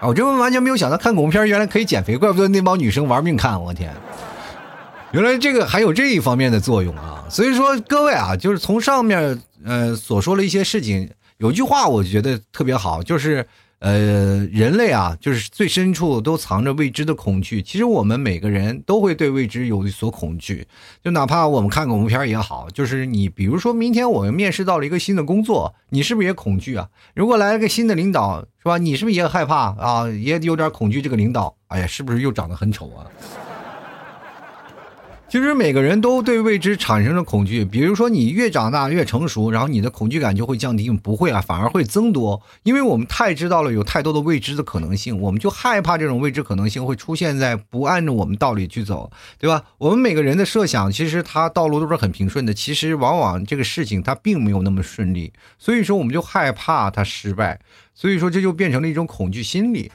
我这完全没有想到看恐怖片原来可以减肥，怪不得那帮女生玩命看，我天。原来这个还有这一方面的作用啊！所以说各位啊，就是从上面呃所说的一些事情，有句话我觉得特别好，就是呃人类啊，就是最深处都藏着未知的恐惧。其实我们每个人都会对未知有所恐惧，就哪怕我们看恐怖片也好，就是你比如说明天我们面试到了一个新的工作，你是不是也恐惧啊？如果来了个新的领导，是吧？你是不是也害怕啊？也有点恐惧这个领导？哎呀，是不是又长得很丑啊？其实每个人都对未知产生了恐惧，比如说你越长大越成熟，然后你的恐惧感就会降低，不会啊，反而会增多，因为我们太知道了有太多的未知的可能性，我们就害怕这种未知可能性会出现在不按照我们道理去走，对吧？我们每个人的设想其实它道路都是很平顺的，其实往往这个事情它并没有那么顺利，所以说我们就害怕它失败，所以说这就变成了一种恐惧心理。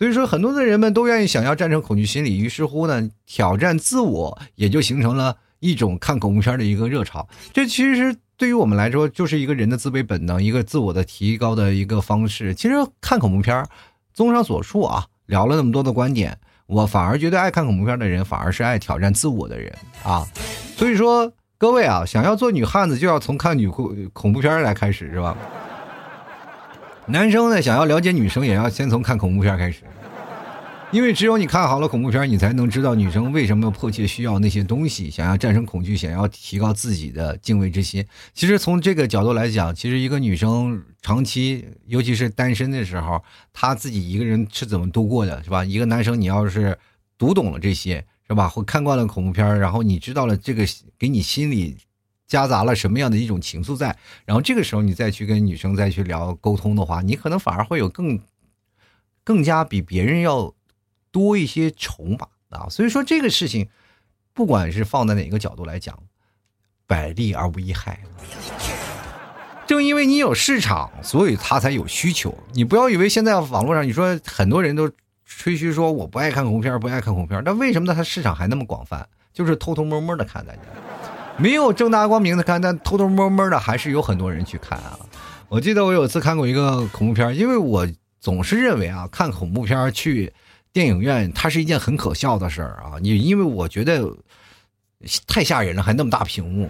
所以说，很多的人们都愿意想要战胜恐惧心理，于是乎呢，挑战自我也就形成了一种看恐怖片的一个热潮。这其实对于我们来说，就是一个人的自卑本能，一个自我的提高的一个方式。其实看恐怖片，综上所述啊，聊了那么多的观点，我反而觉得爱看恐怖片的人，反而是爱挑战自我的人啊。所以说，各位啊，想要做女汉子，就要从看女恐恐怖片来开始，是吧？男生呢，想要了解女生，也要先从看恐怖片开始，因为只有你看好了恐怖片，你才能知道女生为什么迫切需要那些东西，想要战胜恐惧，想要提高自己的敬畏之心。其实从这个角度来讲，其实一个女生长期，尤其是单身的时候，她自己一个人是怎么度过的，是吧？一个男生，你要是读懂了这些，是吧？或看惯了恐怖片，然后你知道了这个，给你心里。夹杂了什么样的一种情愫在？然后这个时候你再去跟女生再去聊沟通的话，你可能反而会有更更加比别人要多一些筹码啊。所以说这个事情，不管是放在哪个角度来讲，百利而无一害。正因为你有市场，所以他才有需求。你不要以为现在网络上你说很多人都吹嘘说我不爱看恐怖片，不爱看恐怖片，那为什么呢？它市场还那么广泛？就是偷偷摸摸的看大家。没有正大光明的看，但偷偷摸摸的还是有很多人去看啊。我记得我有一次看过一个恐怖片，因为我总是认为啊，看恐怖片去电影院，它是一件很可笑的事儿啊。你因为我觉得太吓人了，还那么大屏幕。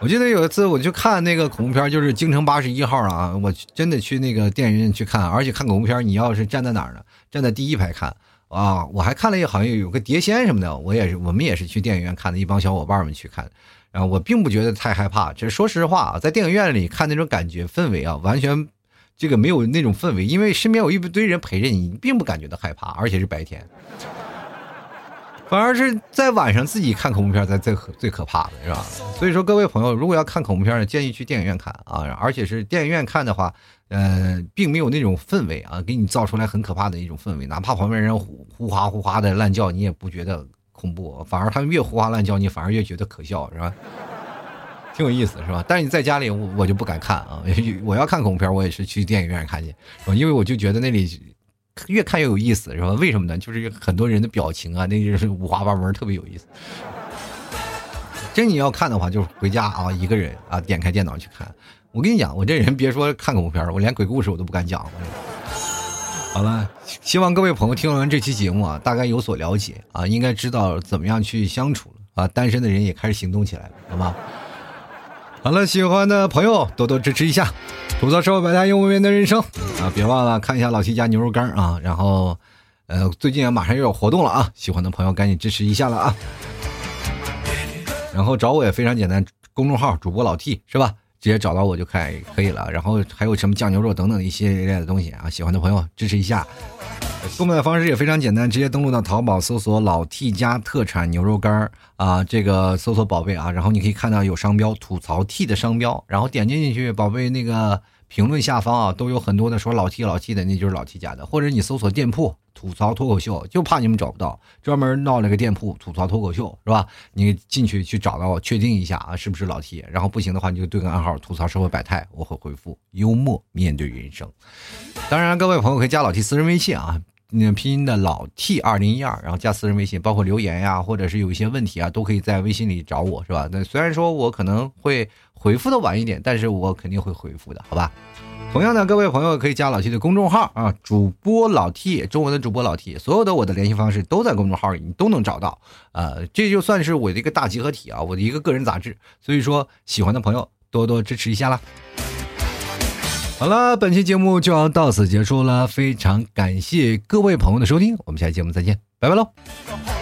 我记得有一次我去看那个恐怖片，就是京城八十一号啊，我真的去那个电影院去看，而且看恐怖片，你要是站在哪儿呢？站在第一排看。啊，我还看了一好像有个碟仙什么的，我也是，我们也是去电影院看的，一帮小伙伴们去看，然后我并不觉得太害怕，这说实话啊，在电影院里看那种感觉氛围啊，完全这个没有那种氛围，因为身边有一堆人陪着你，你并不感觉到害怕，而且是白天。反而是在晚上自己看恐怖片才最最可怕的是吧？所以说，各位朋友，如果要看恐怖片，建议去电影院看啊，而且是电影院看的话，呃，并没有那种氛围啊，给你造出来很可怕的一种氛围，哪怕旁边人呼呼哗呼哗的乱叫，你也不觉得恐怖，反而他们越呼哗乱叫，你反而越觉得可笑，是吧？挺有意思，是吧？但是你在家里，我我就不敢看啊，我要看恐怖片，我也是去电影院看去，因为我就觉得那里。越看越有意思，是吧？为什么呢？就是很多人的表情啊，那就是五花八门，特别有意思。真你要看的话，就是回家啊，一个人啊，点开电脑去看。我跟你讲，我这人别说看恐怖片我连鬼故事我都不敢讲。好了，希望各位朋友听完这期节目啊，大概有所了解啊，应该知道怎么样去相处了啊。单身的人也开始行动起来了，好吗？好了，喜欢的朋友多多支持一下，吐槽社会百态，幽默面对人生啊！别忘了看一下老七家牛肉干啊！然后，呃，最近马上又有活动了啊！喜欢的朋友赶紧支持一下了啊！然后找我也非常简单，公众号主播老 T 是吧？直接找到我就可以可以了。然后还有什么酱牛肉等等一系列的东西啊！喜欢的朋友支持一下。购买方式也非常简单，直接登录到淘宝搜索“老 T 家特产牛肉干啊，这个搜索宝贝啊，然后你可以看到有商标“吐槽 T” 的商标，然后点进去，宝贝那个评论下方啊，都有很多的说老 T 老 T 的，那就是老 T 家的，或者你搜索店铺“吐槽脱口秀”，就怕你们找不到，专门闹了个店铺“吐槽脱口秀”是吧？你进去去找到我，确定一下啊，是不是老 T？然后不行的话，你就对个暗号“吐槽社会百态”，我会回复“幽默面对人生”。当然，各位朋友可以加老 T 私人微信啊。那拼音的老 T 二零一二，然后加私人微信，包括留言呀，或者是有一些问题啊，都可以在微信里找我，是吧？那虽然说我可能会回复的晚一点，但是我肯定会回复的，好吧？同样的，各位朋友可以加老 T 的公众号啊，主播老 T，中文的主播老 T，所有的我的联系方式都在公众号里，你都能找到。呃，这就算是我的一个大集合体啊，我的一个个人杂志。所以说，喜欢的朋友多多支持一下啦。好了，本期节目就要到此结束了，非常感谢各位朋友的收听，我们下期节目再见，拜拜喽。